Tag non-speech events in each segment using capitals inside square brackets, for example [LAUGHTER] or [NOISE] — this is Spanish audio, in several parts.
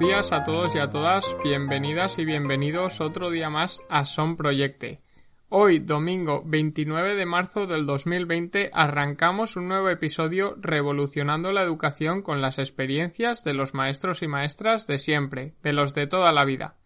Días a todos y a todas, bienvenidas y bienvenidos otro día más a Son Proyecte. Hoy, domingo 29 de marzo del 2020, arrancamos un nuevo episodio revolucionando la educación con las experiencias de los maestros y maestras de siempre, de los de toda la vida.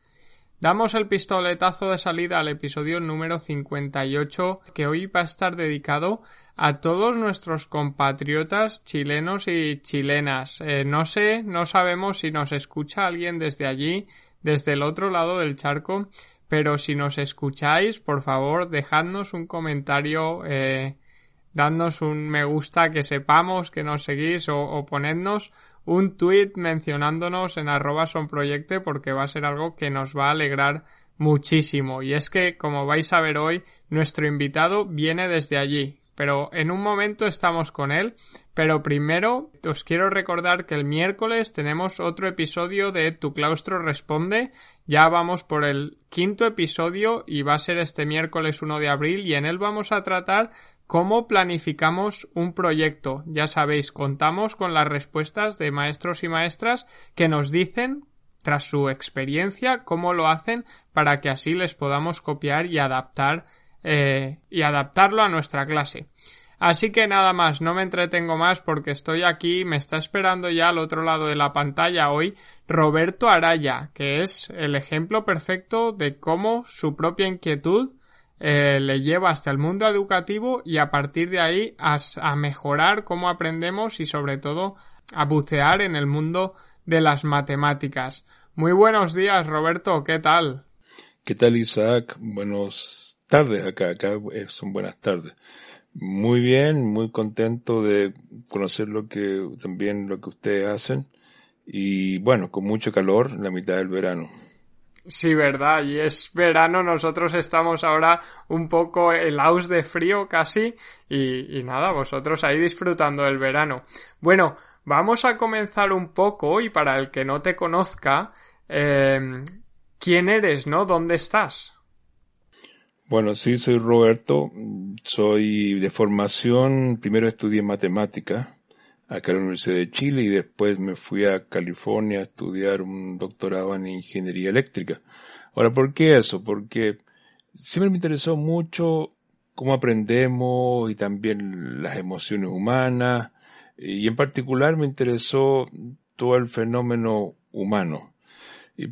Damos el pistoletazo de salida al episodio número 58 que hoy va a estar dedicado a todos nuestros compatriotas chilenos y chilenas. Eh, no sé, no sabemos si nos escucha alguien desde allí, desde el otro lado del charco, pero si nos escucháis, por favor, dejadnos un comentario, eh, dadnos un me gusta, que sepamos que nos seguís o, o ponednos un tweet mencionándonos en arroba sonproyecte porque va a ser algo que nos va a alegrar muchísimo. Y es que, como vais a ver hoy, nuestro invitado viene desde allí. Pero en un momento estamos con él. Pero primero os quiero recordar que el miércoles tenemos otro episodio de Tu claustro responde. Ya vamos por el quinto episodio y va a ser este miércoles 1 de abril y en él vamos a tratar ¿Cómo planificamos un proyecto? Ya sabéis, contamos con las respuestas de maestros y maestras que nos dicen, tras su experiencia, cómo lo hacen para que así les podamos copiar y adaptar eh, y adaptarlo a nuestra clase. Así que nada más, no me entretengo más porque estoy aquí, me está esperando ya al otro lado de la pantalla hoy Roberto Araya, que es el ejemplo perfecto de cómo su propia inquietud eh, le lleva hasta el mundo educativo y a partir de ahí a, a mejorar cómo aprendemos y sobre todo a bucear en el mundo de las matemáticas. Muy buenos días, Roberto, ¿qué tal? ¿Qué tal, Isaac? Buenas tardes acá, acá eh, son buenas tardes. Muy bien, muy contento de conocer lo que también lo que ustedes hacen y bueno, con mucho calor en la mitad del verano. Sí, verdad, y es verano, nosotros estamos ahora un poco helados de frío casi, y, y, nada, vosotros ahí disfrutando del verano. Bueno, vamos a comenzar un poco, y para el que no te conozca, eh, ¿quién eres, no? ¿Dónde estás? Bueno, sí, soy Roberto, soy de formación, primero estudié matemática, acá en la Universidad de Chile y después me fui a California a estudiar un doctorado en ingeniería eléctrica. Ahora, ¿por qué eso? Porque siempre me interesó mucho cómo aprendemos y también las emociones humanas y en particular me interesó todo el fenómeno humano.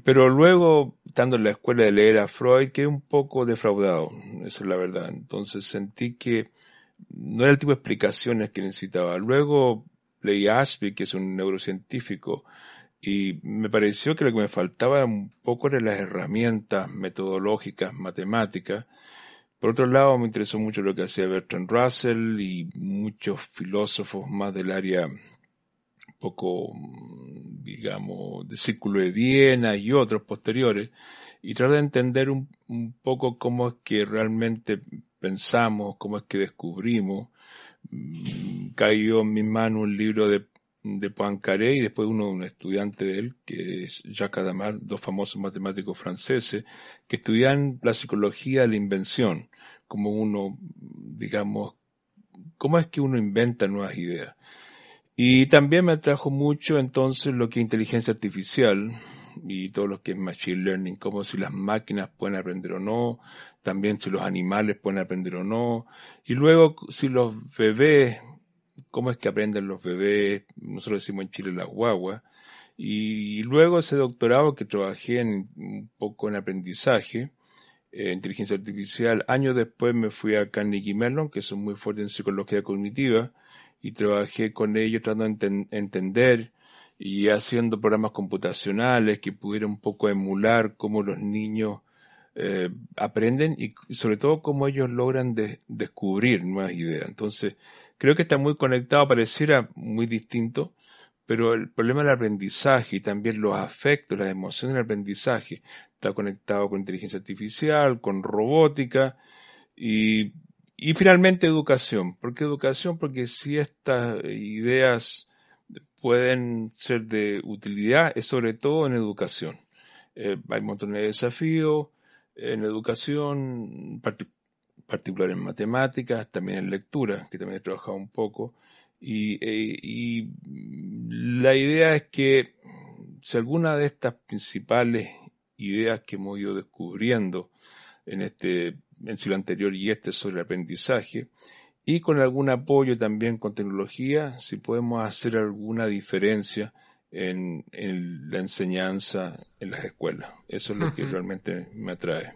Pero luego, estando en la escuela de leer a Freud, quedé un poco defraudado, esa es la verdad. Entonces sentí que no era el tipo de explicaciones que necesitaba. Luego leí Ashby, que es un neurocientífico, y me pareció que lo que me faltaba un poco eran las herramientas metodológicas, matemáticas. Por otro lado, me interesó mucho lo que hacía Bertrand Russell y muchos filósofos más del área poco, digamos, de Círculo de Viena y otros posteriores, y tratar de entender un, un poco cómo es que realmente pensamos, cómo es que descubrimos, cayó en mi mano un libro de, de Poincaré y después uno, un estudiante de él, que es Jacques Adamar, dos famosos matemáticos franceses, que estudian la psicología de la invención, como uno, digamos, cómo es que uno inventa nuevas ideas. Y también me atrajo mucho entonces lo que es inteligencia artificial y todo lo que es machine learning, como si las máquinas pueden aprender o no, también si los animales pueden aprender o no, y luego si los bebés, cómo es que aprenden los bebés, nosotros decimos en Chile las guaguas, Y luego ese doctorado que trabajé en, un poco en aprendizaje, eh, inteligencia artificial, años después me fui a Carnegie Mellon, que son muy fuertes en psicología cognitiva, y trabajé con ellos tratando de entender y haciendo programas computacionales que pudieran un poco emular cómo los niños eh, aprenden y, sobre todo cómo ellos logran descubrir nuevas ideas. Entonces, creo que está muy conectado, pareciera muy distinto, pero el problema del aprendizaje y también los afectos, las emociones del aprendizaje, está conectado con inteligencia artificial, con robótica y, finalmente educación. ¿Por qué educación? Porque si estas ideas pueden ser de utilidad, es sobre todo en educación. Eh, hay montón de desafíos en educación, particular en matemáticas, también en lectura, que también he trabajado un poco. Y, eh, y, la idea es que si alguna de estas principales ideas que hemos ido descubriendo en este en el siglo anterior y este sobre el aprendizaje, y con algún apoyo también con tecnología, si podemos hacer alguna diferencia en, la enseñanza en las escuelas. Eso es lo que realmente me atrae.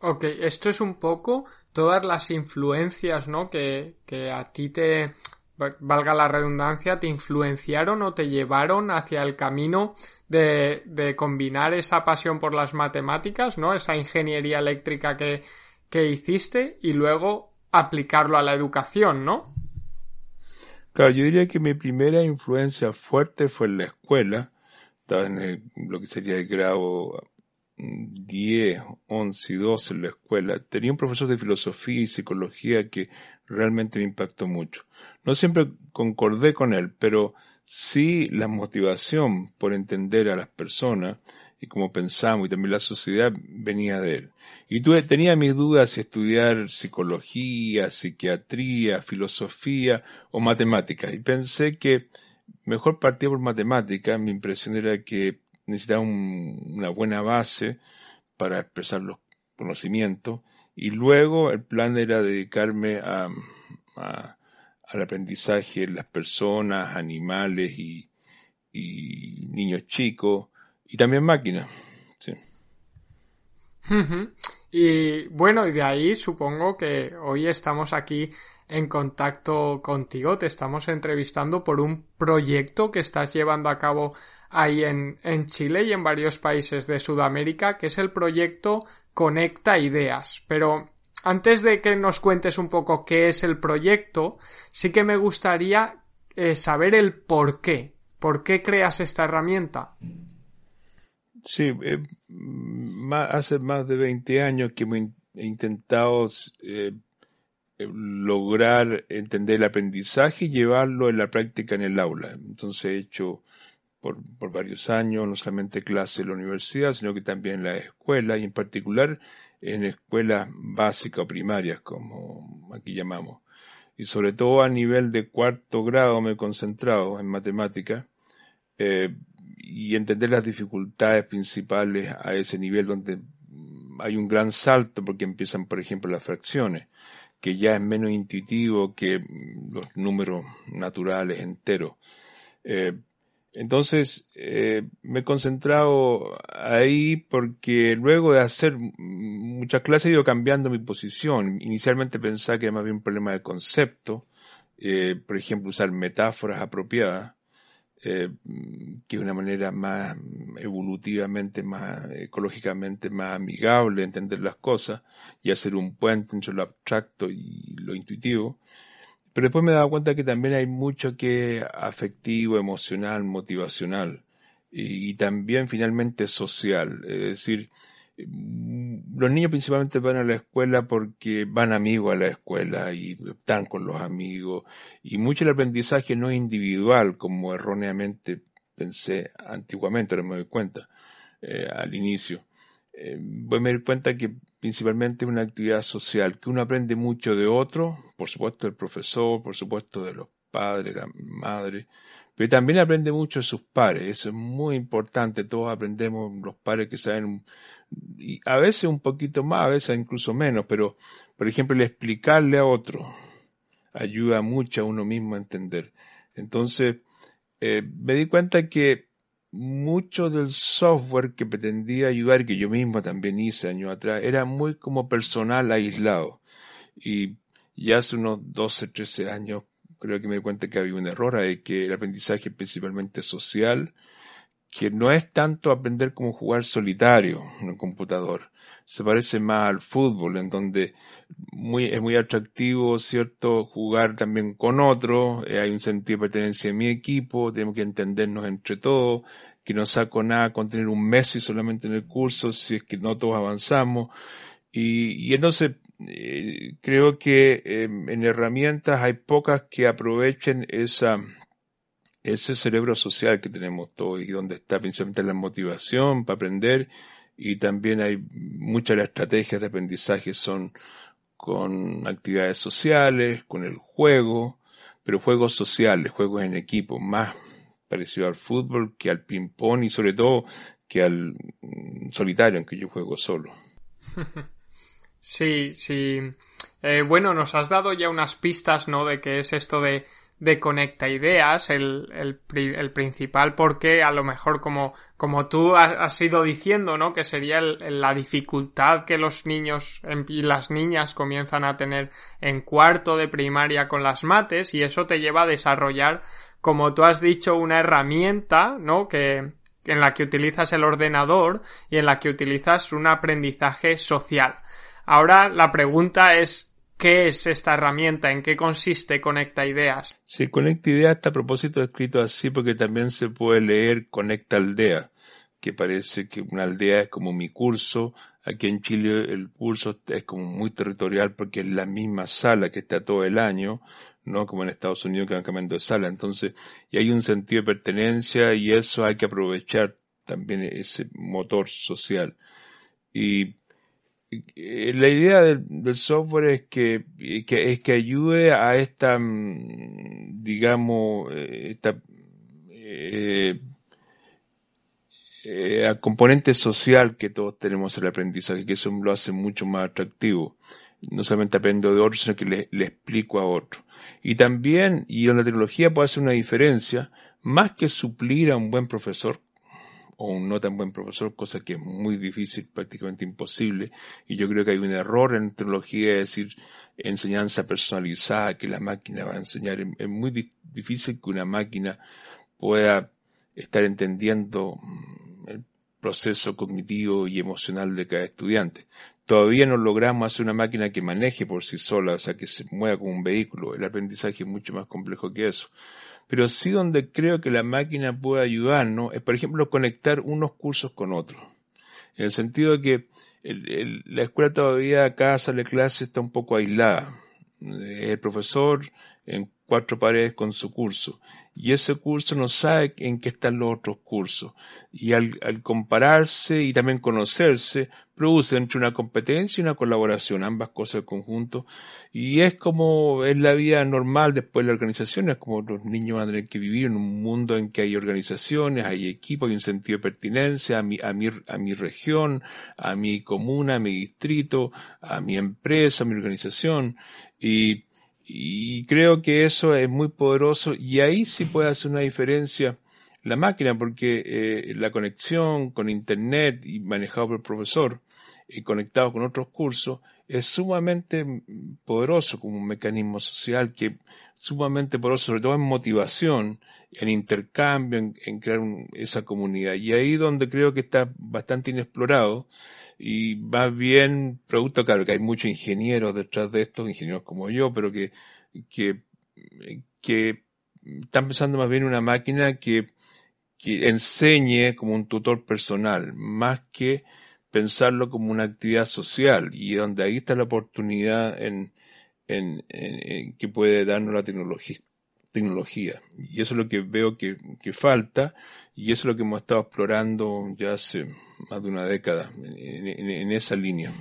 Ok, esto es un poco todas las influencias, ¿no? Que, que a ti te, valga la redundancia, te influenciaron o te llevaron hacia el camino de, de combinar esa pasión por las matemáticas, ¿no? Esa ingeniería eléctrica que, que hiciste y luego aplicarlo a la educación, ¿no? Claro, yo diría que mi primera influencia fuerte fue en la escuela, estaba en lo que sería el grado 10, 11 y 12 en la escuela. Tenía un profesor de filosofía y psicología que realmente me impactó mucho. No siempre concordé con él, pero sí la motivación por entender a las personas y cómo pensamos y también la sociedad venía de él. Y tuve, tenía mis dudas si estudiar psicología, psiquiatría, filosofía o matemáticas. Y pensé que mejor partía por matemáticas. Mi impresión era que necesitaba una buena base para expresar los conocimientos. Y luego el plan era dedicarme a, al aprendizaje en las personas, animales y, y niños chicos y también máquinas. Y bueno, y de ahí supongo que hoy estamos aquí en contacto contigo, te estamos entrevistando por un proyecto que estás llevando a cabo ahí en, en Chile y en varios países de Sudamérica, que es el proyecto Conecta Ideas. Pero antes de que nos cuentes un poco qué es el proyecto, sí que me gustaría eh, saber el por qué. ¿Por qué creas esta herramienta? Sí, eh, hace más de 20 años que he intentado eh, eh, lograr entender el aprendizaje y llevarlo en la práctica en el aula. Entonces he hecho por, varios años no solamente clases en la universidad, sino que también en la escuela y en particular en escuelas básicas o primarias, como aquí llamamos. Y sobre todo a nivel de cuarto grado me he concentrado en matemáticas. Y entender las dificultades principales a ese nivel donde hay un gran salto porque empiezan, por ejemplo, las fracciones, que ya es menos intuitivo que los números naturales enteros. Eh, entonces, eh, me he concentrado ahí porque luego de hacer muchas clases he ido cambiando mi posición. Inicialmente pensaba que era más bien un problema de concepto, eh, por ejemplo, usar metáforas apropiadas, eh, que es una manera más evolutivamente, más ecológicamente más amigable de entender las cosas y hacer un puente entre lo abstracto y lo intuitivo. Pero después me he dado cuenta que también hay mucho que es afectivo, emocional, motivacional y, y también finalmente social. Es decir, Mm, los niños principalmente van a la escuela porque van amigos a la escuela y están con los amigos. Y mucho el aprendizaje no es individual como erróneamente pensé antiguamente, ahora me doy cuenta eh, al inicio. Eh, voy a me doy cuenta que principalmente es una actividad social, que uno aprende mucho de otro, por supuesto del profesor, por supuesto de los padres, la madre, pero también aprende mucho de sus pares, eso es muy importante, todos aprendemos los padres que saben y a veces un poquito más, a veces incluso menos, pero por ejemplo el explicarle a otro ayuda mucho a uno mismo a entender. Entonces, eh, me di cuenta que mucho del software que pretendía ayudar, que yo mismo también hice años atrás, era muy como personal aislado. Y ya hace unos 12, 13 años creo que me di cuenta que había un error que el aprendizaje es principalmente social, que no es tanto aprender como jugar solitario en un computador. Se parece más al fútbol, en donde es muy atractivo, ¿cierto?, jugar también con otros, eh, hay un sentido de pertenencia en mi equipo, tenemos que entendernos entre todos, que no saco nada con tener un Messi solamente en el curso, si es que no todos avanzamos. Y, y entonces eh, creo que em, en herramientas hay pocas que aprovechen esa, ese cerebro social que tenemos todos y donde está principalmente la motivación para aprender y también hay muchas las estrategias de aprendizaje son con actividades sociales, con el juego, pero juegos sociales, juegos en equipo, más parecido al fútbol que al ping-pong y sobre todo que al mm, solitario, en que yo juego solo. [LAUGHS] Sí, sí. Eh, bueno, nos has dado ya unas pistas, ¿no? De qué es esto de, de conecta ideas, el, el, el, principal porque a lo mejor como, como tú has, ido diciendo, ¿no? Que sería la dificultad que los niños y las niñas comienzan a tener en cuarto de primaria con las mates y eso te lleva a desarrollar, como tú has dicho, una herramienta, ¿no? Que, en la que utilizas el ordenador y en la que utilizas un aprendizaje social. Ahora la pregunta es ¿Qué es esta herramienta? ¿En qué consiste Conecta Ideas? Sí, Conecta Ideas está a propósito escrito así porque también se puede leer Conecta Aldea, que parece que una aldea es como mi curso. Aquí en Chile el curso es como muy territorial porque es la misma sala que está todo el año, no como en Estados Unidos que van cambiando de sala. Entonces, y hay un sentido de pertenencia y eso hay que aprovechar también ese motor social. Y la idea del, software es que, es que ayude a esta, mm, digamos, eh, esta, eh, a componente social que todos tenemos en el aprendizaje, que eso lo hace mucho más atractivo. No solamente aprendo de otros, sino que le, explico a otros. Y también, y en la tecnología puede hacer una diferencia, más que suplir a un buen profesor, o un no tan buen profesor, cosa que es muy difícil, prácticamente imposible. Y yo creo que hay un error en tecnología, es decir, enseñanza personalizada que la máquina va a enseñar. Es muy difícil que una máquina pueda estar entendiendo mm, el proceso cognitivo y emocional de cada estudiante. Todavía no logramos hacer una máquina que maneje por sí sola, o sea, que se mueva como un vehículo. El aprendizaje es mucho más complejo que eso pero sí donde creo que la máquina puede ayudarnos es, por ejemplo, conectar unos cursos con otros. En el sentido de que la escuela todavía acá sale clase está un poco aislada. El profesor en cuatro paredes con su curso. Y ese curso no sabe en qué están los otros cursos. Y al, al compararse y también conocerse, produce entre una competencia y una colaboración, ambas cosas en conjunto. Y es como es la vida normal después de la organización, es como los niños van a tener que vivir en un mundo en que hay organizaciones, hay equipos, hay un sentido de pertinencia a mi, a mi, a mi región, a mi comuna, a mi distrito, a mi empresa, a mi organización. Y y creo que eso es muy poderoso y ahí sí puede hacer una diferencia la máquina porque eh, la conexión con internet y manejado por el profesor y conectado con otros cursos es sumamente poderoso como un mecanismo social que sumamente poderoso sobre todo en motivación en intercambio en, crear esa comunidad. Y ahí donde creo que está bastante inexplorado y más bien producto, claro, que hay muchos ingenieros detrás de esto, ingenieros como yo, pero que, que, que están pensando más bien una máquina que, que enseñe como un tutor personal, más que pensarlo como una actividad social. Y donde ahí está la oportunidad en, en, en que puede darnos la tecnología tecnología. Y eso es lo que veo que, falta y eso es lo que hemos estado explorando ya hace más de una década en, en, esa línea.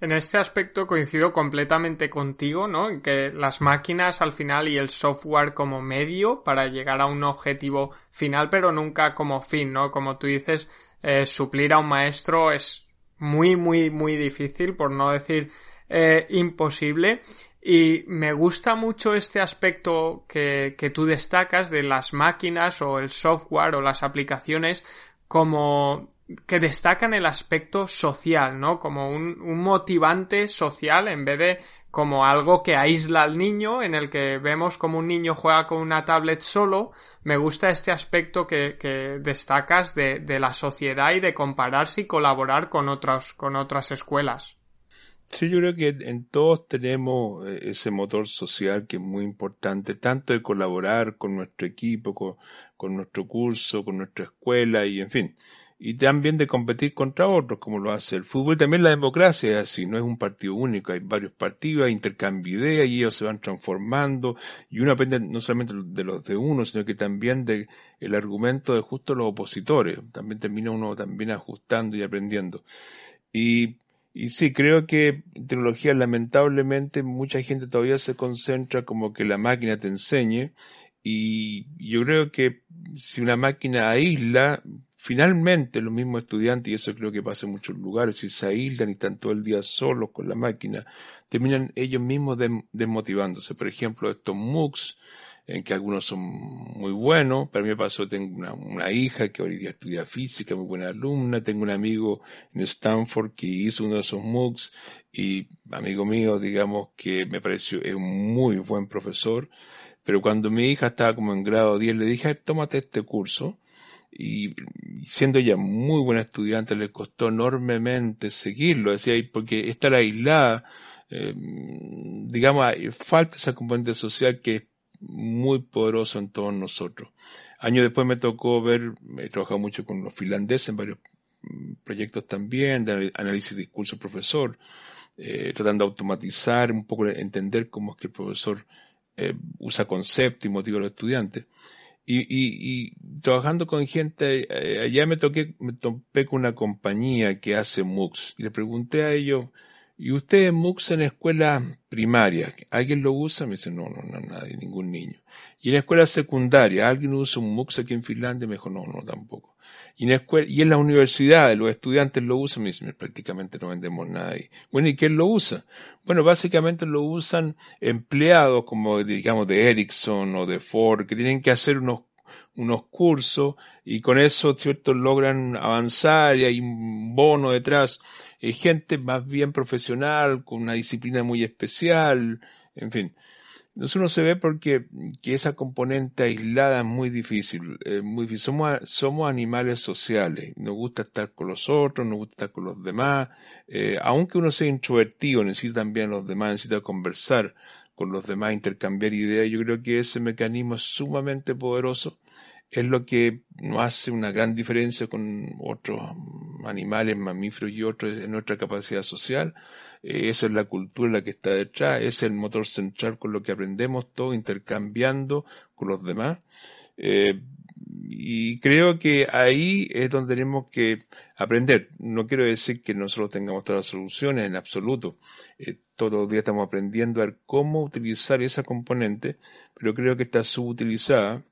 En este aspecto coincido completamente contigo, ¿no? En que las máquinas al final y el software como medio para llegar a un objetivo final, pero nunca como fin, ¿no? Como tú dices, eh, suplir a un maestro es muy, muy, muy difícil, por no decir eh, imposible. Y me gusta mucho este aspecto que, que tú destacas de las máquinas o el software o las aplicaciones como que destacan el aspecto social, ¿no? Como un, un, motivante social en vez de como algo que aísla al niño, en el que vemos como un niño juega con una tablet solo. Me gusta este aspecto que, que destacas de, de, la sociedad y de compararse y colaborar con otras, con otras escuelas. Sí, yo creo que en todos tenemos eh, ese motor social que es muy importante, tanto de colaborar con nuestro equipo, con, con nuestro curso, con nuestra escuela y en fin y también de competir contra otros, como lo hace el fútbol. También la democracia es así, no es un partido único, hay varios partidos, hay intercambio de ideas y ellos se van transformando y uno aprende no solamente de los de uno, sino que también de el argumento de justo los opositores. También termina uno también ajustando y aprendiendo. Y, y sí, creo que en tecnología lamentablemente mucha gente todavía se concentra como que la máquina te enseñe y yo creo que si una máquina aísla, finalmente los mismos estudiantes, y eso creo que pasa en muchos lugares, si se aíslan y están todo el día solos con la máquina, terminan ellos mismos desmotivándose. Por ejemplo, estos MOOCs, en que algunos son muy buenos. Para mí me pasó, tengo una, hija que hoy día estudia física, muy buena alumna. Tengo un amigo en Stanford que hizo uno de esos MOOCs y amigo mío, digamos, que me pareció es un muy buen profesor. Pero cuando mi hija estaba como en grado 10, le dije, tómate este curso y siendo ella muy buena estudiante le costó enormemente seguirlo, decía, porque estar aislada, eh, digamos, falta esa componente social que es muy poderosa en todos nosotros. Años después me tocó ver, he trabajado mucho con los finlandeses en varios mm, proyectos también, de análisis de discurso profesor, eh, tratando de automatizar, un poco entender cómo es que el profesor eh, usa concepto y motiva a los estudiantes. Y trabajando con gente, eh, allá me toqué, me topé con una compañía que hace MOOCs y le pregunté a ellos, ¿y ustedes MOOCs en escuela primaria? ¿Alguien lo usa? Me dice, no, no, no, nadie, ningún niño. Y en la escuela secundaria, ¿alguien usa un MOOCs aquí en Finlandia? Me dijo, no, no, tampoco. Y en, la escuela, y en las universidades, los estudiantes lo usan, me dicen, prácticamente no vendemos nada ahí. Bueno, ¿y quién lo usa? Bueno, básicamente lo usan empleados como, digamos, de Ericsson o de Ford, que tienen que hacer unos unos cursos y con eso, ¿cierto?, logran avanzar y hay un bono detrás. Eh, gente más bien profesional, con una disciplina muy especial, en fin. Entonces uno se ve porque que esa componente aislada es muy difícil, muy difícil. Somos, somos animales sociales, nos gusta estar con los otros, nos gusta estar con los demás, eh, aunque uno sea introvertido, necesita también a los demás, necesita conversar con los demás, intercambiar ideas. Yo creo que ese mecanismo es sumamente poderoso, es lo que nos hace una gran diferencia con otros animales, mamíferos y otros en nuestra capacidad social eh, esa es la cultura la que está detrás, es el motor central con lo que aprendemos todo, intercambiando con los demás. Eh, y creo que ahí es donde tenemos que aprender. No quiero decir que nosotros tengamos todas las soluciones en absoluto. Eh, todos los días estamos aprendiendo a ver cómo utilizar esa componente, pero creo que está subutilizada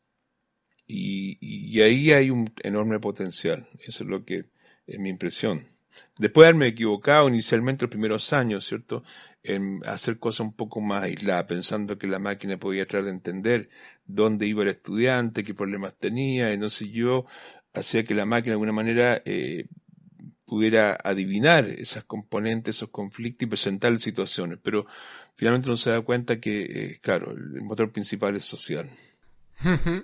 y, ahí hay un enorme potencial. Eso es lo que es mi impresión. Después de haberme equivocado inicialmente los primeros años, ¿cierto? En hacer cosas un poco más aisladas, pensando que la máquina podía tratar de entender dónde iba el estudiante, qué problemas tenía, y no sé yo, hacía que la máquina de alguna manera eh, pudiera adivinar esas componentes, esos conflictos y presentar situaciones. Pero finalmente uno se da cuenta que, eh, claro, el motor principal es social.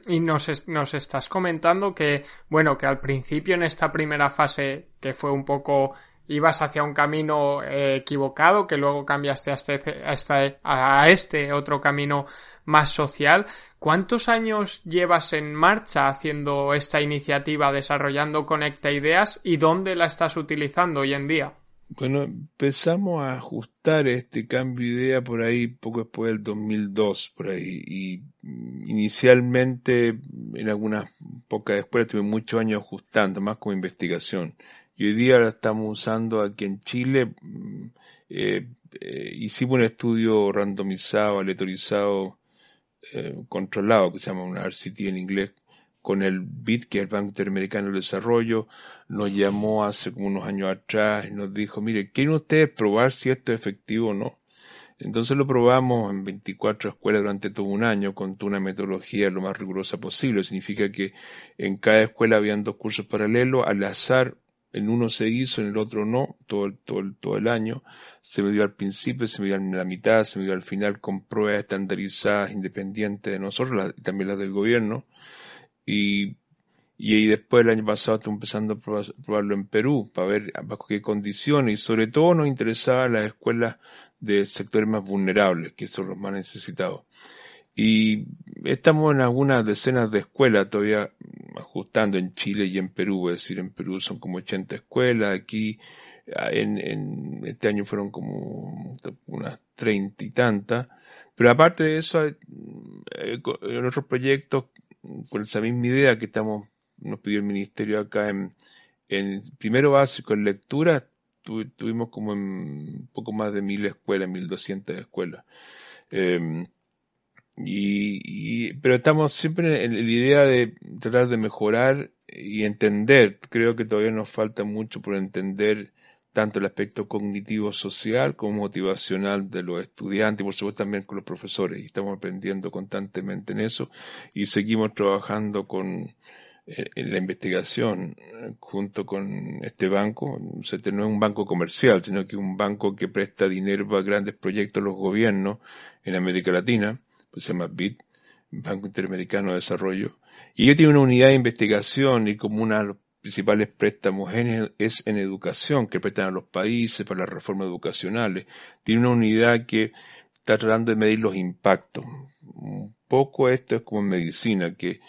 Y nos, nos estás comentando que, bueno, que al principio en esta primera fase, que fue un poco, ibas hacia un camino eh, equivocado, que luego cambiaste a este, a este, a este otro camino más social. ¿Cuántos años llevas en marcha haciendo esta iniciativa, desarrollando Conecta Ideas y dónde la estás utilizando hoy en día? Bueno, empezamos a ajustar este cambio de idea por ahí poco después del 2002, por ahí. Y inicialmente, en algunas pocas escuelas, tuve muchos años ajustando, más como investigación. Y hoy día la estamos usando aquí en Chile. Mm, eh, eh, hicimos un estudio randomizado, aleatorizado, eh, controlado, que se llama un RCT en inglés, con el BID, que es el Banco Interamericano del Desarrollo, nos llamó hace unos años atrás y nos dijo, mire, ¿quieren ustedes probar si esto es efectivo o no? Entonces lo probamos en 24 escuelas durante todo un año con una metodología lo más rigurosa posible. Significa que en cada escuela habían dos cursos paralelos, al azar en uno se hizo, en el otro no, todo el, todo todo el año. Se me dio al principio, se dio en la mitad, se me dio al final con pruebas estandarizadas, independientes de nosotros, también las del gobierno. Y, y después el año pasado estuve empezando a probarlo en Perú, para ver bajo qué condiciones. Y sobre todo nos interesaba las escuelas de sectores más vulnerables, que son los más necesitados. Y estamos en algunas decenas de escuelas todavía ajustando en Chile y en Perú, es decir, en Perú son como 80 escuelas, aquí ah, en, este año fueron como unas treinta y tantas, pero aparte de eso, eh, en otros proyectos, con esa misma idea que estamos, nos pidió el ministerio acá en, en primero básico en lectura, tuvimos como en poco más de mil escuelas, mil doscientas escuelas. Eh, y, pero estamos siempre en la idea de tratar de mejorar y entender. Creo que todavía nos falta mucho por entender tanto el aspecto cognitivo social como motivacional de los estudiantes y por supuesto también con los profesores. Y estamos aprendiendo constantemente en eso y seguimos trabajando con en la investigación junto con este banco. no es un banco comercial, sino que un banco que presta dinero a grandes proyectos los gobiernos en América Latina pues se llama BID, Banco Interamericano de Desarrollo, y ellos tienen una unidad de investigación y como una de los principales préstamos es en educación que prestan a los países para las reformas educacionales. Tiene una unidad que está tratando de medir los impactos. Un poco esto es como en medicina, que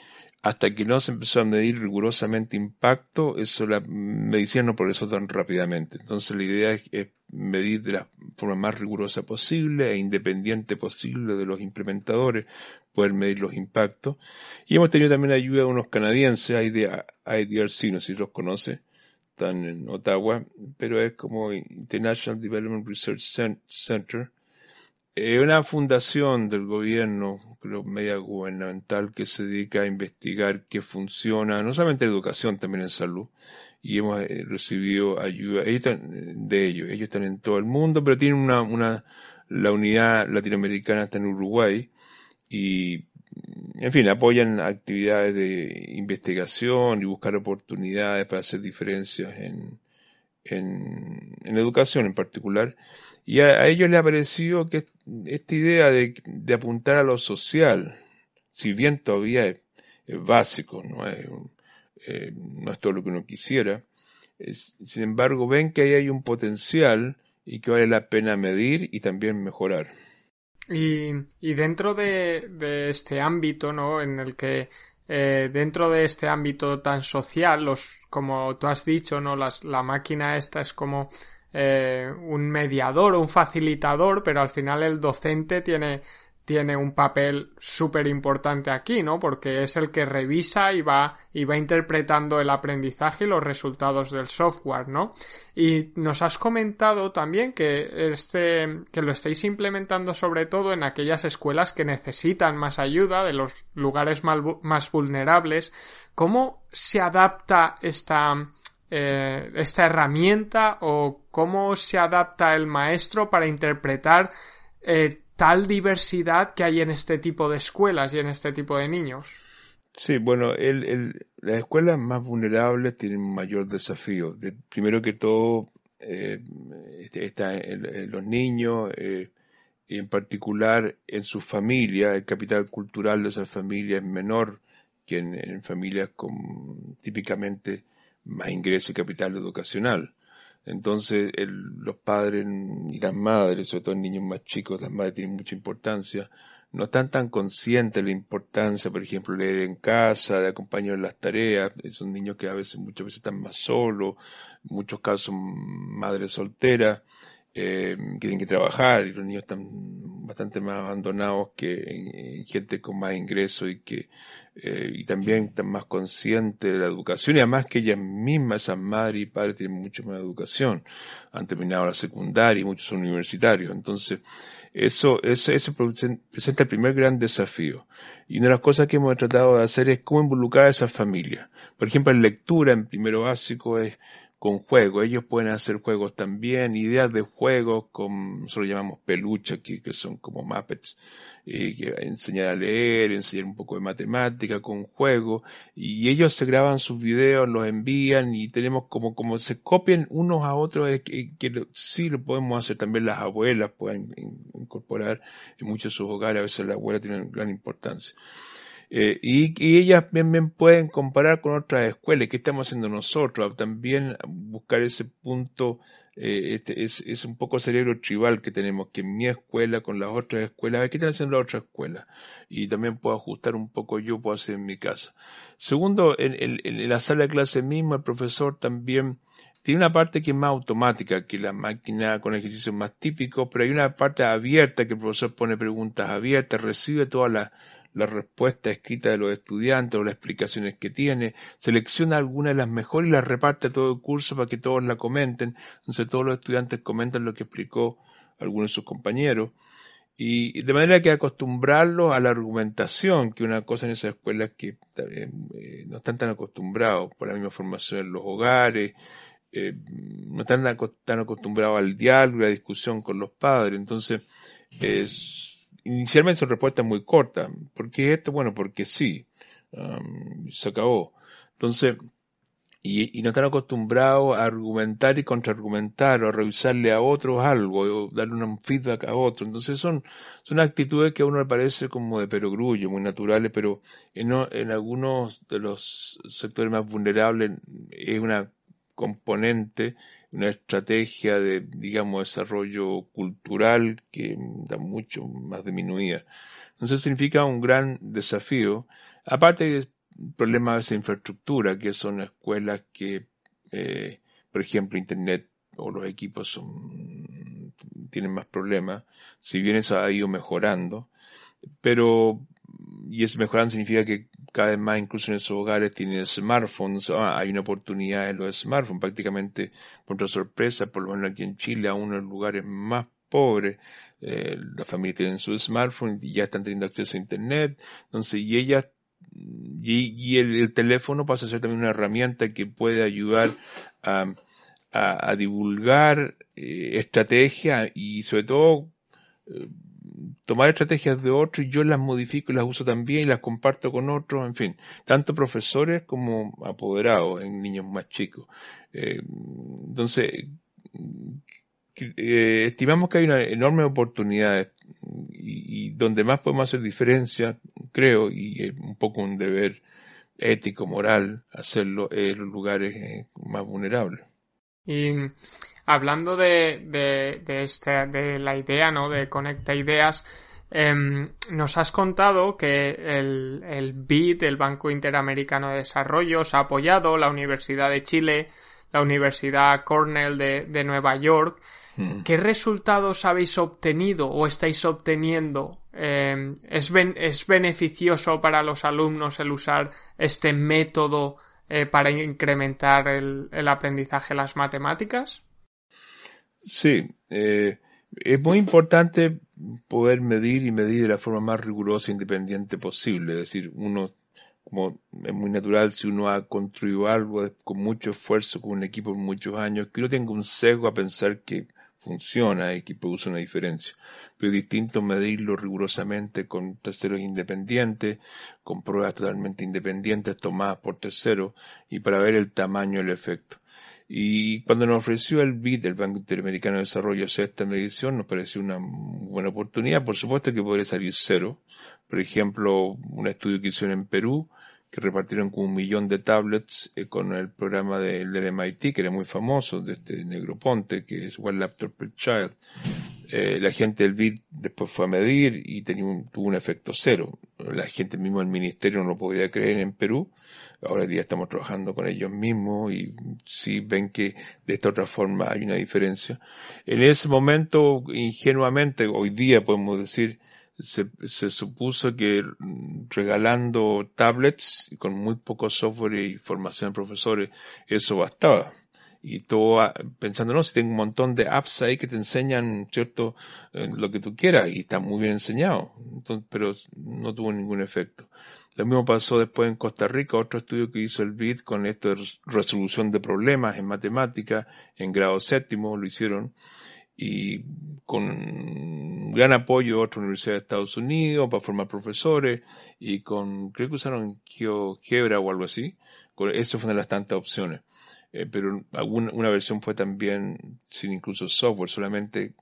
hasta que no se empezó a medir rigurosamente impacto, eso la medicina no progresó tan rápidamente. Entonces la idea es, medir de la forma más rigurosa posible e independiente posible de los implementadores, poder medir los impactos. Y hemos tenido también ayuda de unos canadienses, IDRC, no sé si los conoce, están en Ottawa, pero es como International Development Research Center, es una fundación del gobierno, creo, media gubernamental, que se dedica a investigar qué funciona, no solamente en educación, también en salud. Y hemos eh, recibido ayuda de ellos. Ellos están en todo el mundo, pero tienen una, una, la unidad latinoamericana está en Uruguay. Y, en fin, apoyan actividades de investigación y buscar oportunidades para hacer diferencias en, en, en educación en particular. Y a, ellos les ha parecido que esta idea de, apuntar a lo social, si bien todavía es, básico, no es, eh, no es todo lo que uno quisiera, sin embargo ven que ahí hay un potencial y que vale la pena medir y también mejorar. Y, y dentro de, de, este ámbito, ¿no? En el que eh, dentro de este ámbito tan social, los, como tú has dicho, ¿no? Las, la máquina esta es como eh, un mediador un facilitador, pero al final el docente tiene, tiene un papel súper importante aquí, ¿no? Porque es el que revisa y va, y va interpretando el aprendizaje y los resultados del software, ¿no? Y nos has comentado también que este, que lo estáis implementando sobre todo en aquellas escuelas que necesitan más ayuda, de los lugares más vulnerables. ¿Cómo se adapta esta, eh, esta herramienta o cómo se adapta el maestro para interpretar eh, tal diversidad que hay en este tipo de escuelas y en este tipo de niños. Sí, bueno, el, las escuelas más vulnerables tienen mayor desafío. primero que todo, eh, están los niños, y en particular en su familia, el capital cultural de esa familia es menor que en, familias con, típicamente más ingreso y capital educacional. Entonces, los padres y las madres, sobre todo niños más chicos, las madres tienen mucha importancia, no están tan conscientes de la importancia, por ejemplo, leer en casa, de acompañar las tareas. Son niños que a veces, muchas veces están más solos, en muchos casos madres solteras, eh, que tienen que trabajar y los niños están bastante más abandonados que gente con más ingresos y que eh, y también están más conscientes de la educación y además que ellas mismas, esas madres y padres tienen mucho más educación, han terminado la secundaria y muchos son universitarios, entonces eso, ese, ese presenta el primer gran desafío. Y una de las cosas que hemos tratado de hacer es cómo involucrar a esas familias. Por ejemplo, en lectura, en primero básico, es con juegos. Ellos pueden hacer juegos también, ideas de juegos, con, nosotros llamamos peluche aquí, que son como Muppets, eh, que enseñar a leer, enseñar un poco de matemática con juegos, y ellos se graban sus videos, los envían, y tenemos como, como se copian unos a otros, que, que sí lo podemos hacer, también las abuelas pueden incorporar en muchos de sus hogares, a veces la abuela tiene gran importancia. Eh, y, ellas bien, pueden comparar con otras escuelas. ¿Qué estamos haciendo nosotros? También buscar ese punto, eh, este, es, es, un poco cerebro tribal que tenemos, que en mi escuela con las otras escuelas, qué están haciendo las otras escuelas. Y también puedo ajustar un poco yo, puedo hacer en mi casa. Segundo, en, en la sala de clase mismo, el profesor también tiene una parte que es más automática que la máquina con ejercicios más típicos, pero hay una parte abierta que el profesor pone preguntas abiertas, recibe todas las la respuesta escrita de los estudiantes o las explicaciones que tiene, selecciona algunas de las mejores y las reparte a todo el curso para que todos la comenten, entonces todos los estudiantes comentan lo que explicó alguno de sus compañeros, y de manera que acostumbrarlos a la argumentación, que una cosa en esas escuelas que eh, no están tan acostumbrados por la misma formación en los hogares, eh, no están tan acostumbrados al diálogo, a la discusión con los padres, entonces es inicialmente son respuestas muy cortas. ¿Por qué esto? Bueno, porque sí. se acabó. Entonces, y, no están acostumbrados a argumentar y contraargumentar o a revisarle a otros algo o darle un feedback a otro. Entonces son, son actitudes que a uno le parece como de perogrullo, muy naturales, pero en, en algunos de los sectores más vulnerables es una componente una estrategia de, digamos, desarrollo cultural que da mucho más disminuida. Entonces significa un gran desafío, aparte de problemas de infraestructura, que son escuelas que, eh, por ejemplo, Internet o los equipos tienen más problemas, si bien eso ha ido mejorando, pero, y es mejorando significa que cada vez más, incluso en esos hogares, tienen smartphones. Ah, hay una oportunidad en los smartphones. Prácticamente, por sorpresa, por lo menos aquí en Chile, a uno de los lugares más pobres, eh, las familias tienen su smartphone y ya están teniendo acceso a Internet. Entonces, y ellas y, el, teléfono pasa a ser también una herramienta que puede ayudar a, a, divulgar eh, estrategias y sobre todo eh, tomar estrategias de otros y yo las modifico y las uso también y las comparto con otros, en fin, tanto profesores como apoderados en niños más chicos. Eh, entonces, eh, estimamos que hay una enorme oportunidad y, donde más podemos hacer diferencia, creo, y es un poco un deber ético, moral, hacerlo en los lugares eh, más vulnerables. Hablando de, de, de, este, de la idea, ¿no? De Conecta Ideas, em, nos has contado que el, el BID, el Banco Interamericano de Desarrollo, os ha apoyado, la Universidad de Chile, la Universidad Cornell de, de Nueva York. Mm. ¿Qué resultados habéis obtenido o estáis obteniendo? Em, ¿es, ¿Es beneficioso para los alumnos el usar este método eh, para incrementar el, el aprendizaje de las matemáticas? Sí, eh, es muy importante poder medir y medir de la forma más rigurosa e independiente posible. Es decir, uno, como es muy natural, si uno ha construido algo con mucho esfuerzo, con un equipo por muchos años, que uno tenga un sesgo a pensar que funciona y que produce una diferencia. Pero es distinto medirlo rigurosamente con terceros independientes, con pruebas totalmente independientes tomadas por terceros y para ver el tamaño del efecto. Y cuando nos ofreció el BID, el Banco Interamericano de Desarrollo, hacer esta medición, nos pareció una buena oportunidad. Por supuesto que podría salir cero. Por ejemplo, un estudio que hicieron en Perú, que repartieron con un millón de tablets eh, con el programa del de MIT, que era muy famoso, de este Negroponte, que es One Laptop Per Child. Eh, la gente del BID después fue a medir y tenía tuvo un efecto cero. La gente mismo del ministerio no lo podía creer en Perú ahora día estamos trabajando con ellos mismos y si ven que de esta otra forma hay una diferencia. En ese momento, ingenuamente, hoy día podemos decir, se, se supuso que regalando tablets con muy poco software y formación de profesores, eso bastaba. Y todo ah, pensando, no, si tengo un montón de apps ahí que te enseñan, ¿cierto?, eh, lo que tú quieras y está muy bien enseñado, pero no tuvo ningún efecto. Lo mismo pasó después en Costa Rica, otro estudio que hizo el BID con esto de resolución de problemas en matemática, en grado séptimo lo hicieron, y con gran apoyo de otra universidad de Estados Unidos para formar profesores, y con, creo que usaron GeoGebra o algo así, eso fue una de las tantas opciones. Eh, pero una versión fue también sin incluso software, solamente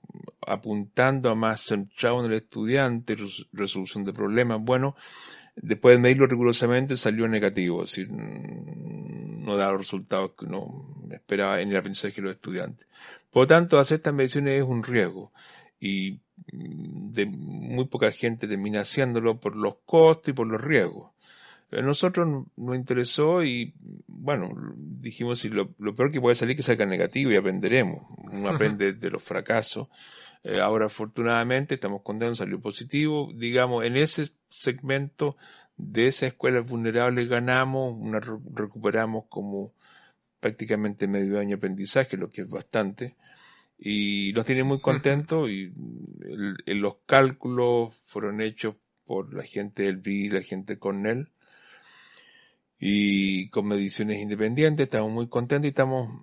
apuntando a más centrado en el estudiante, resolución de problemas. Bueno, después de medirlo rigurosamente salió negativo, es decir, no da los resultados que uno esperaba en el aprendizaje de los estudiantes. Por lo tanto, hacer estas mediciones es un riesgo y de muy poca gente termina haciéndolo por los costos y por los riesgos. A nosotros nos interesó y, bueno, dijimos, si lo, peor que puede salir es que salga negativo y aprenderemos. Uno aprende de los fracasos. Eh, ahora, afortunadamente, estamos contentos, salió positivo. Digamos, en ese segmento de esas escuelas vulnerables ganamos, una, recuperamos como prácticamente medio año de aprendizaje, lo que es bastante. Y nos tiene muy contentos y los cálculos fueron hechos por la gente del BI, la gente de Cornell y con mediciones independientes, estamos muy contentos y estamos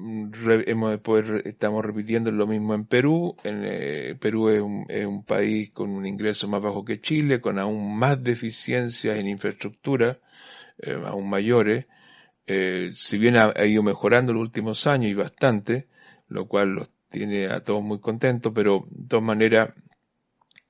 mm, hemos después estamos repitiendo lo mismo en Perú. En, eh, Perú es un, es un, país con un ingreso más bajo que Chile, con aún más deficiencias en infraestructura, eh, aún mayores. Eh, si bien ha, ido mejorando en los últimos años y bastante, lo cual los tiene a todos muy contentos, pero de todas maneras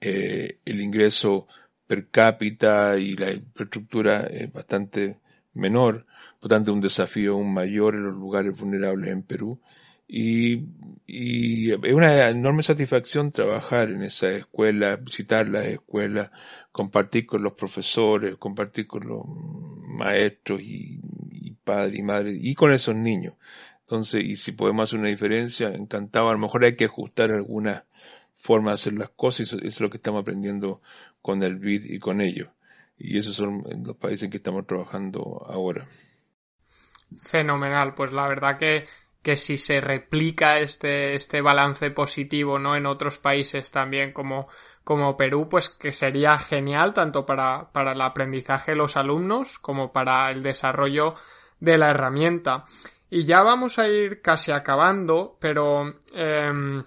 el ingreso per cápita y la infraestructura es bastante menor, por tanto un desafío aún mayor en los lugares vulnerables en Perú. Y, es una enorme satisfacción trabajar en esa escuela, visitar las escuelas, compartir con los profesores, compartir con los maestros y, y padres y madres y con esos niños. Entonces, y si podemos hacer una diferencia, encantado. A lo mejor hay que ajustar algunas formas de hacer las cosas y eso, es lo que estamos aprendiendo con el BID y con ellos. Y esos son los países en que estamos trabajando ahora. Fenomenal, pues la verdad que, que si se replica este, este balance positivo, ¿no? En otros países también como, como Perú, pues que sería genial tanto para, para el aprendizaje de los alumnos como para el desarrollo de la herramienta. Y ya vamos a ir casi acabando, pero eh,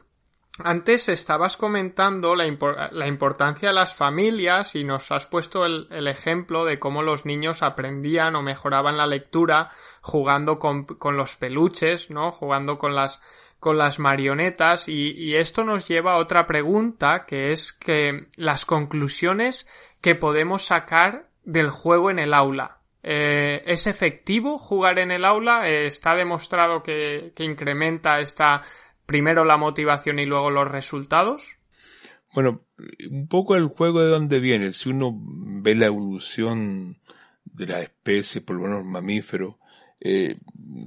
antes estabas comentando la, importancia de las familias y nos has puesto el, ejemplo de cómo los niños aprendían o mejoraban la lectura jugando con, los peluches, ¿no? Jugando con las, con las marionetas y, esto nos lleva a otra pregunta que es que las conclusiones que podemos sacar del juego en el aula. Eh, ¿Es efectivo jugar en el aula? Eh, ¿Está demostrado que, que incrementa esta primero la motivación y luego los resultados? Bueno, un poco el juego de dónde viene. Si uno ve la evolución de la especie, por lo menos mamífero, eh,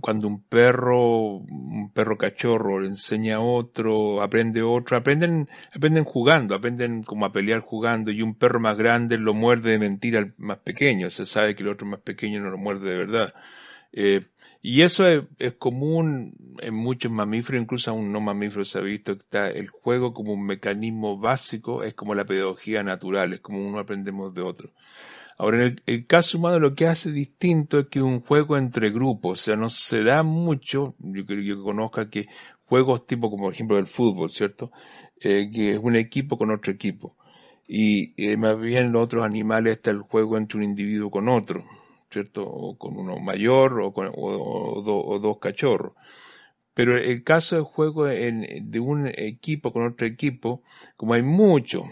cuando un perro, un perro cachorro le enseña a otro, aprende otro, aprenden, aprenden jugando, aprenden como a pelear jugando, y un perro más grande lo muerde de mentira al más pequeño, se sabe que el otro más pequeño no lo muerde de verdad. Eh, y eso es, común en muchos mamíferos, incluso aún no mamíferos se ha visto que está el juego como un mecanismo básico, es como la pedagogía natural, es como uno aprendemos de otro. Ahora, en el, caso humano lo que hace distinto es que un juego entre grupos, o sea, no se da mucho, yo creo que conozca que juegos tipo como por ejemplo el fútbol, ¿cierto? Eh, que es un equipo con otro equipo. Y eh, más bien en los otros animales está el juego entre un individuo con otro. ¿Cierto? O con uno mayor o, con, o, dos cachorros. Pero el caso de juego de un equipo con otro equipo, como hay mucho,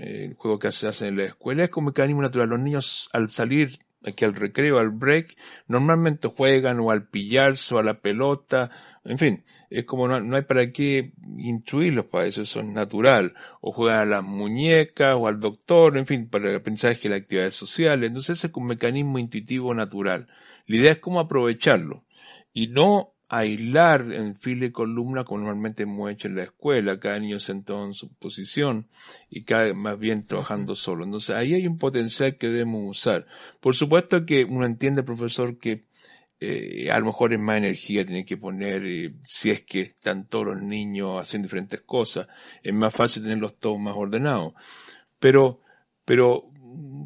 el juego que se hace en la escuela es como mecanismo natural. Los niños al salir aquí al recreo, al break, normalmente juegan o al pillarse o a la pelota, en fin, es como no, hay para qué instruirlos para eso, eso es natural, o juegan a las muñecas o al doctor, en fin, para el aprendizaje y las actividades sociales, entonces ese es un mecanismo intuitivo natural. La idea es cómo aprovecharlo y no aislar en fila y columna como normalmente hemos hecho en la escuela, cada niño sentado en su posición y cada más bien trabajando solo. Entonces ahí hay un potencial que debemos usar. Por supuesto que uno entiende, profesor, que eh, a lo mejor es más energía tiene que poner, eh, si es que están todos los niños haciendo diferentes cosas, es más fácil tenerlos todos más ordenados. Pero, pero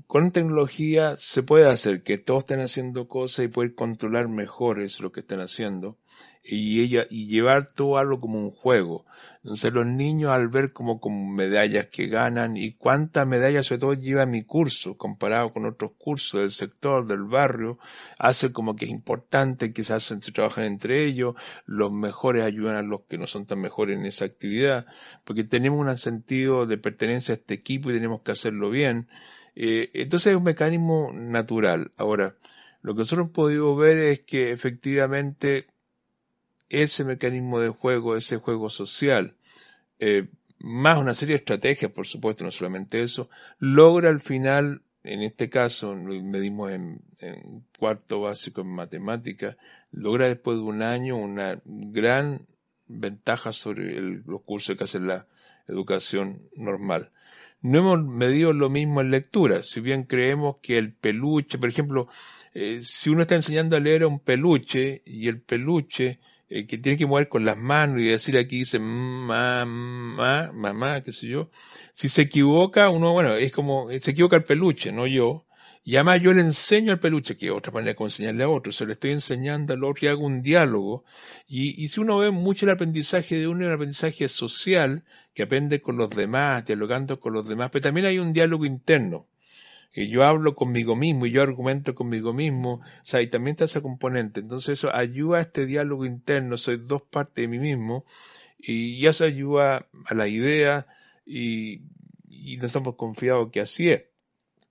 con tecnología se puede hacer que todos estén haciendo cosas y poder controlar mejor eso lo que están haciendo y ella y llevar todo algo como un juego. Entonces los niños al ver como, como medallas que ganan y cuántas medallas sobre todo lleva mi curso comparado con otros cursos del sector, del barrio, hace como que es importante que se hacen, se trabajan entre ellos, los mejores ayudan a los que no son tan mejores en esa actividad, porque tenemos un sentido de pertenencia a este equipo y tenemos que hacerlo bien. Eh, entonces es un mecanismo natural. Ahora, lo que nosotros hemos podido ver es que efectivamente ese mecanismo de juego, ese juego social, eh, más una serie de estrategias, por supuesto, no solamente eso, logra al final, en este caso, medimos en, cuarto básico en matemática, logra después de un año una gran ventaja sobre los cursos que hace la educación normal. No hemos medido lo mismo en lectura, si bien creemos que el peluche, por ejemplo, eh, si uno está enseñando a leer a un peluche y el peluche eh, que tiene que mover con las manos y decir aquí dice mamá, mamá, qué sé yo. Si se equivoca, uno, bueno, es como, se equivoca el peluche, no yo. Y además yo le enseño al peluche, que es otra manera de enseñarle a otro, se le estoy enseñando al otro y hago un diálogo. Y, y si uno ve mucho el aprendizaje de uno, un aprendizaje social, que aprende con los demás, dialogando con los demás, pero también hay un diálogo interno que yo hablo conmigo mismo y yo argumento conmigo mismo, o sea, y también está ese componente. Entonces eso ayuda a este diálogo interno, soy dos partes de mí mismo, y eso ayuda a la idea y, y no estamos confiados que así es.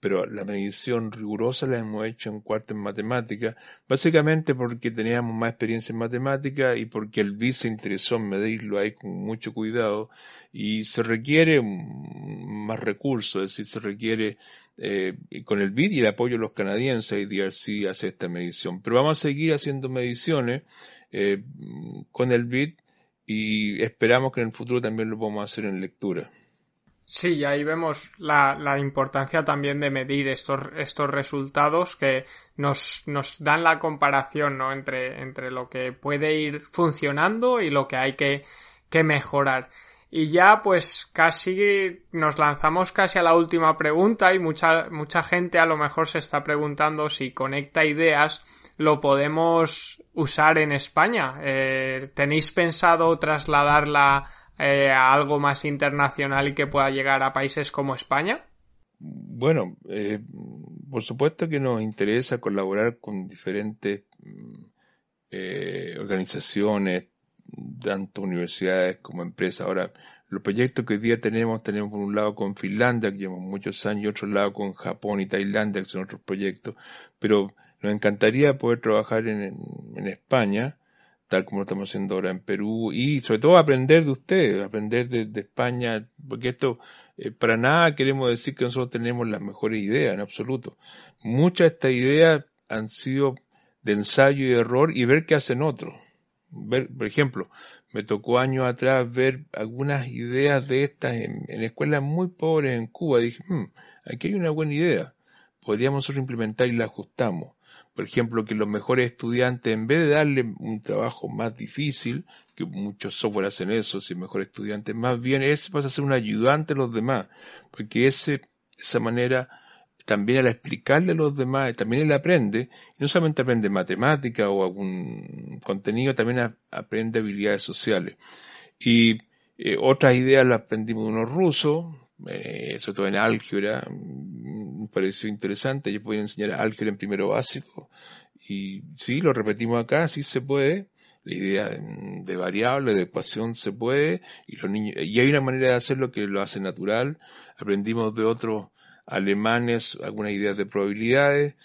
Pero la medición rigurosa la hemos hecho en cuarto en matemática, básicamente porque teníamos más experiencia en matemática y porque el se interesó en medirlo ahí con mucho cuidado y se requiere más recursos, es decir, se requiere eh, con el BID y el apoyo de los canadienses, DRC hace esta medición. Pero vamos a seguir haciendo mediciones eh, con el BID y esperamos que en el futuro también lo podamos hacer en lectura. Sí, y ahí vemos la, la, importancia también de medir estos, estos resultados que nos, nos dan la comparación ¿no? entre, entre lo que puede ir funcionando y lo que hay que, que mejorar. Y ya pues casi nos lanzamos casi a la última pregunta y mucha, mucha gente a lo mejor se está preguntando si Conecta Ideas lo podemos usar en España. Eh, ¿Tenéis pensado trasladarla eh, a algo más internacional y que pueda llegar a países como España? Bueno, eh, por supuesto que nos interesa colaborar con diferentes mm, organizaciones, tanto universidades como empresas. Ahora, los proyectos que hoy día tenemos, tenemos por un lado con Finlandia, que llevamos muchos años, y otro lado con Japón y Tailandia, que son otros proyectos, pero nos encantaría poder trabajar en, en España, tal como lo estamos haciendo ahora en Perú, y sobre todo aprender de ustedes, aprender de, España, porque esto, eh, para nada queremos decir que nosotros tenemos las mejores ideas, en absoluto. Muchas de estas ideas han sido de ensayo y error y ver qué hacen otros ver, por ejemplo, me tocó años atrás ver algunas ideas de estas en, escuelas muy pobres en Cuba. Dije, hmm, aquí hay una buena idea. Podríamos nosotros implementar y la ajustamos. Por ejemplo, que los mejores estudiantes, en vez de darle un trabajo más difícil, que muchos software hacen eso, si mejores estudiantes, más bien es vas a ser un ayudante a los demás, porque ese, esa manera también al explicarle a los demás, también él aprende, y no solamente aprende matemática o algún contenido, también aprende habilidades sociales. Y eh, otras ideas las aprendimos de unos rusos, eh, sobre todo en álgebra, mm, me pareció interesante, yo podía enseñar álgebra en primero básico, y sí, lo repetimos acá, sí se puede, la idea de variable, de ecuación se puede, y los niños, y hay una manera de hacerlo que lo hace natural, aprendimos de otros alemanes algunas ideas de probabilidades,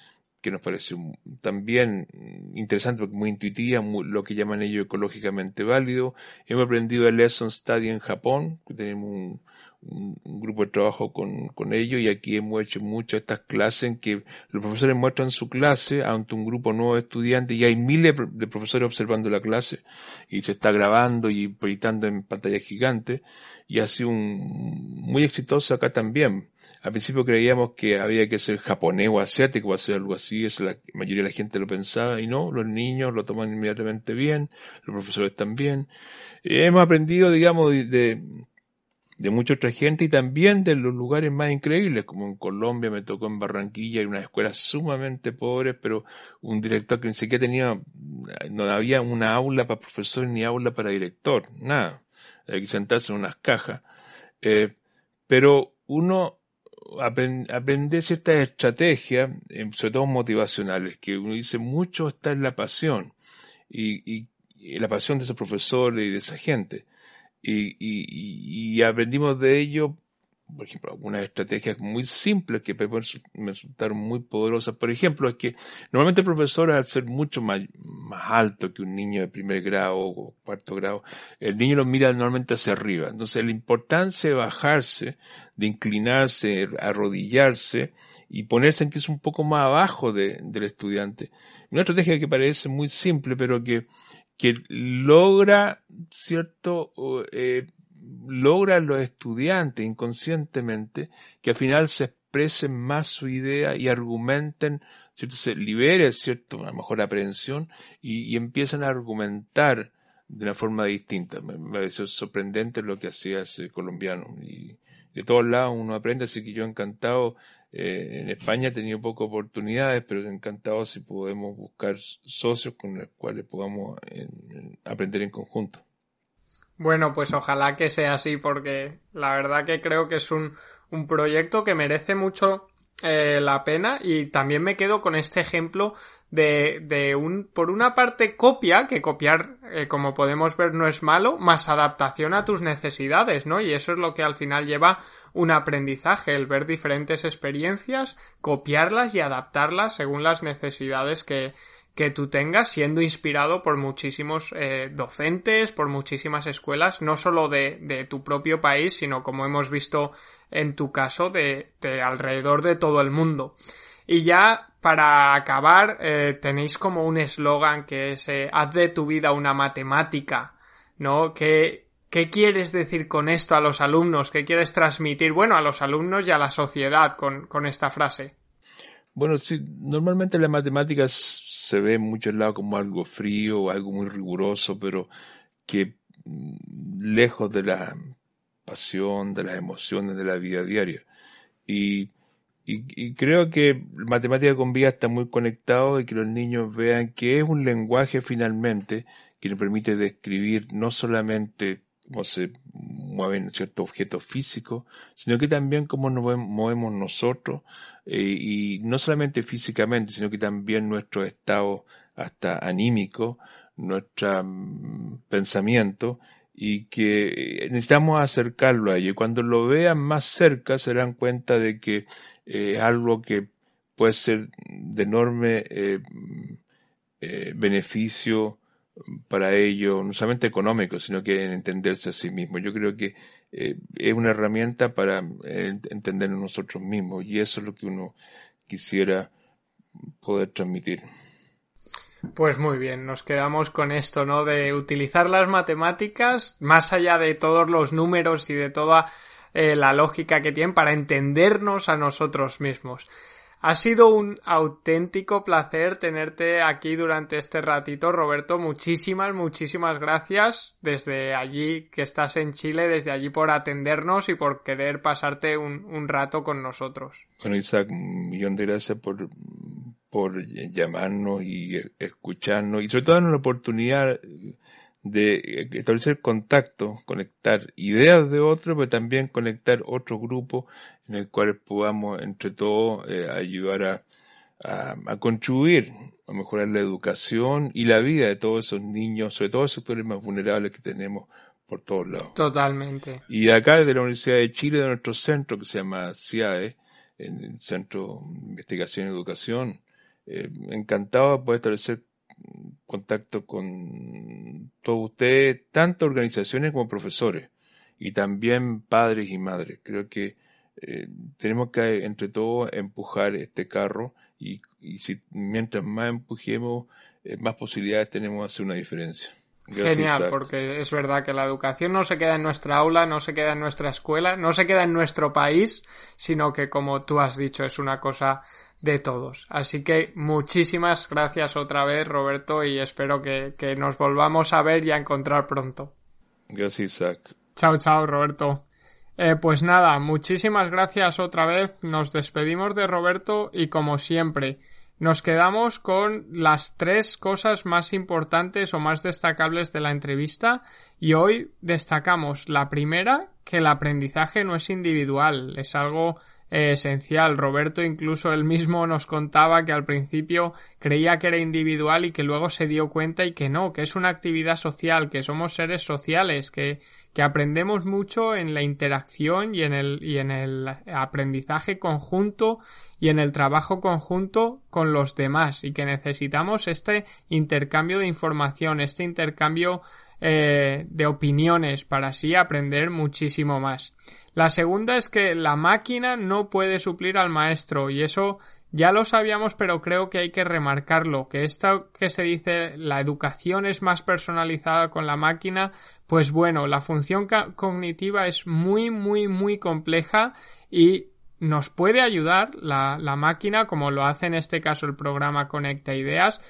que nos parece también interesante porque muy intuitiva, lo que llaman ellos ecológicamente válido. Hemos aprendido el Lesson Study en Japón, que tenemos un, grupo de trabajo con, con ellos y aquí hemos hecho muchas estas clases en que los profesores muestran su clase ante un grupo nuevo de estudiantes y hay miles de profesores observando la clase y se está grabando y proyectando en pantalla gigante y ha sido un, muy exitoso acá también. Al principio creíamos que había que ser japonés o asiático o hacer algo así, eso la mayoría de la gente lo pensaba y no, los niños lo toman inmediatamente bien, los profesores también. hemos aprendido, digamos, de, de mucha otra gente y también de los lugares más increíbles, como en Colombia me tocó en Barranquilla, hay unas escuelas sumamente pobres, pero un director que ni siquiera tenía, no había una aula para profesor ni aula para director, nada, hay que sentarse en unas cajas. Eh, pero uno aprende ciertas estrategias, eh, sobre todo motivacionales, que uno dice mucho está en la pasión y, la pasión de esos profesores y de esa gente. Y, y aprendimos de ello, por ejemplo, algunas estrategias muy simples que pueden resultar muy poderosas. Por ejemplo, es que normalmente el profesor, al ser mucho más, más alto que un niño de primer grado o cuarto grado, el niño lo mira normalmente hacia arriba. Entonces, la importancia de bajarse, de inclinarse, arrodillarse y ponerse en que es un poco más abajo de, del estudiante. Una estrategia que parece muy simple, pero que que logra, ¿cierto? Eh, logra los estudiantes inconscientemente que al final se expresen más su idea y argumenten, ¿cierto? Se libere, ¿cierto? Una mejor aprehensión y, y empiezan a argumentar de una forma distinta. Me, me pareció sorprendente lo que hacía ese colombiano. Y de todos lados uno aprende, así que yo encantado eh, en España he tenido pocas oportunidades, pero encantado si podemos buscar socios con los cuales podamos aprender en conjunto. Bueno, pues ojalá que sea así, porque la verdad que creo que es un, un proyecto que merece mucho eh, la pena y también me quedo con este ejemplo de, de un, por una parte copia, que copiar, eh, como podemos ver, no es malo, más adaptación a tus necesidades, ¿no? Y eso es lo que al final lleva un aprendizaje, el ver diferentes experiencias, copiarlas y adaptarlas según las necesidades que, que tú tengas, siendo inspirado por muchísimos eh, docentes, por muchísimas escuelas, no solo de, tu propio país, sino como hemos visto en tu caso, de, de alrededor de todo el mundo. Y ya para acabar, eh, tenéis como un eslogan que es eh, haz de tu vida una matemática, ¿no? ¿Qué, ¿Qué quieres decir con esto a los alumnos? ¿Qué quieres transmitir, bueno, a los alumnos y a la sociedad con, con esta frase? Bueno, sí, normalmente la matemática se ve en muchos lados como algo frío algo muy riguroso, pero que mm, lejos de la pasión, de las emociones de la vida diaria. Y y, creo que matemática con vida está muy conectado y que los niños vean que es un lenguaje finalmente que nos permite describir no solamente cómo se mueven ciertos objetos físicos, sino que también cómo nos movemos nosotros, eh, y no solamente físicamente, sino que también nuestro estado hasta anímico, nuestro mm, pensamiento, y que necesitamos acercarlo a ellos. Y cuando lo vean más cerca se darán cuenta de que es algo que puede ser de enorme eh, eh, beneficio para ellos, no solamente económico, sino que en entenderse a sí mismos. Yo creo que eh, es una herramienta para entendernos nosotros mismos y eso es lo que uno quisiera poder transmitir. Pues muy bien, nos quedamos con esto, ¿no? De utilizar las matemáticas más allá de todos los números y de toda eh, la lógica que tienen para entendernos a nosotros mismos. Ha sido un auténtico placer tenerte aquí durante este ratito, Roberto. Muchísimas, muchísimas gracias desde allí que estás en Chile, desde allí por atendernos y por querer pasarte un, un rato con nosotros. Bueno, Isaac, un millón de gracias por, por llamarnos y escucharnos y sobre todo darnos la oportunidad de establecer contacto, conectar ideas de otros, pero también conectar otro grupo en el cual podamos entre todos eh, ayudar a, a, contribuir a mejorar la educación y la vida de todos esos niños, sobre todo los sectores más vulnerables que tenemos por todos lados. Totalmente. Y acá desde la Universidad de Chile, de nuestro centro que se llama CIAE, el Centro de Investigación y Educación, eh, encantado de poder establecer contacto con todos ustedes, tanto organizaciones como profesores, y también padres y madres. Creo que eh, tenemos que entre todos empujar este carro y, y si mientras más empujemos, eh, más posibilidades tenemos de hacer una diferencia. Genial, porque es verdad que la educación no se queda en nuestra aula, no se queda en nuestra escuela, no se queda en nuestro país, sino que como tú has dicho es una cosa de todos. Así que muchísimas gracias otra vez Roberto y espero que, que nos volvamos a ver y a encontrar pronto. Gracias Isaac. Chao, chao Roberto. Eh, pues nada, muchísimas gracias otra vez. Nos despedimos de Roberto y como siempre, nos quedamos con las tres cosas más importantes o más destacables de la entrevista y hoy destacamos la primera, que el aprendizaje no es individual, es algo esencial. Roberto incluso él mismo nos contaba que al principio creía que era individual y que luego se dio cuenta y que no, que es una actividad social, que somos seres sociales, que, que aprendemos mucho en la interacción y en el, y en el aprendizaje conjunto y en el trabajo conjunto con los demás y que necesitamos este intercambio de información, este intercambio eh, de opiniones para así aprender muchísimo más. La segunda es que la máquina no puede suplir al maestro y eso ya lo sabíamos pero creo que hay que remarcarlo, que esto que se dice la educación es más personalizada con la máquina, pues bueno, la función cognitiva es muy muy muy compleja y nos puede ayudar la, la máquina como lo hace en este caso el programa Conecta Ideas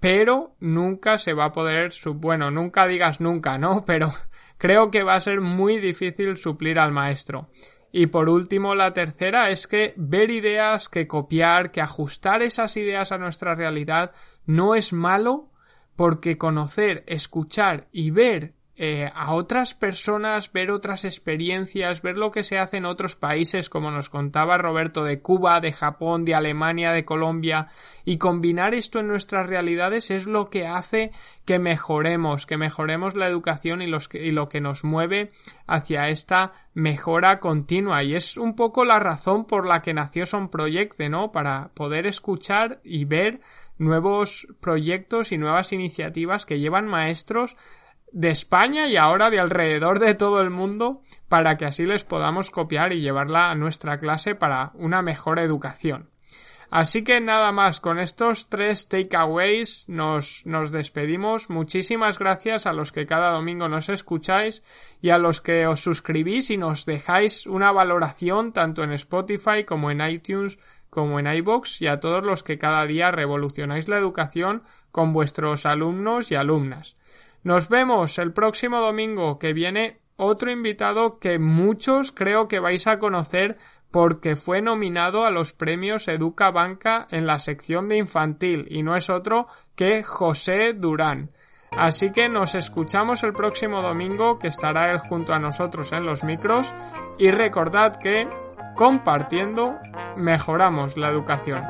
pero nunca se va a poder, bueno, nunca digas nunca, ¿no? [LAUGHS] Pero creo que va a ser muy difícil suplir al maestro. Y por último, la tercera es que ver ideas, que copiar, que ajustar esas ideas a nuestra realidad no es malo porque conocer, escuchar y ver eh, a otras personas, ver otras experiencias, ver lo que se hace en otros países, como nos contaba Roberto, de Cuba, de Japón, de Alemania, de Colombia, y combinar esto en nuestras realidades es lo que hace que mejoremos, que mejoremos la educación y, los y lo que nos mueve hacia esta mejora continua. Y es un poco la razón por la que nació Son Project, ¿no? Para poder escuchar y ver nuevos proyectos y nuevas iniciativas que llevan maestros de España y ahora de alrededor de todo el mundo para que así les podamos copiar y llevarla a nuestra clase para una mejor educación. Así que nada más, con estos tres takeaways nos, nos despedimos. Muchísimas gracias a los que cada domingo nos escucháis y a los que os suscribís y nos dejáis una valoración tanto en Spotify como en iTunes como en iBox y a todos los que cada día revolucionáis la educación con vuestros alumnos y alumnas. Nos vemos el próximo domingo que viene otro invitado que muchos creo que vais a conocer porque fue nominado a los premios Educa Banca en la sección de infantil y no es otro que José Durán. Así que nos escuchamos el próximo domingo que estará él junto a nosotros en los micros y recordad que compartiendo mejoramos la educación.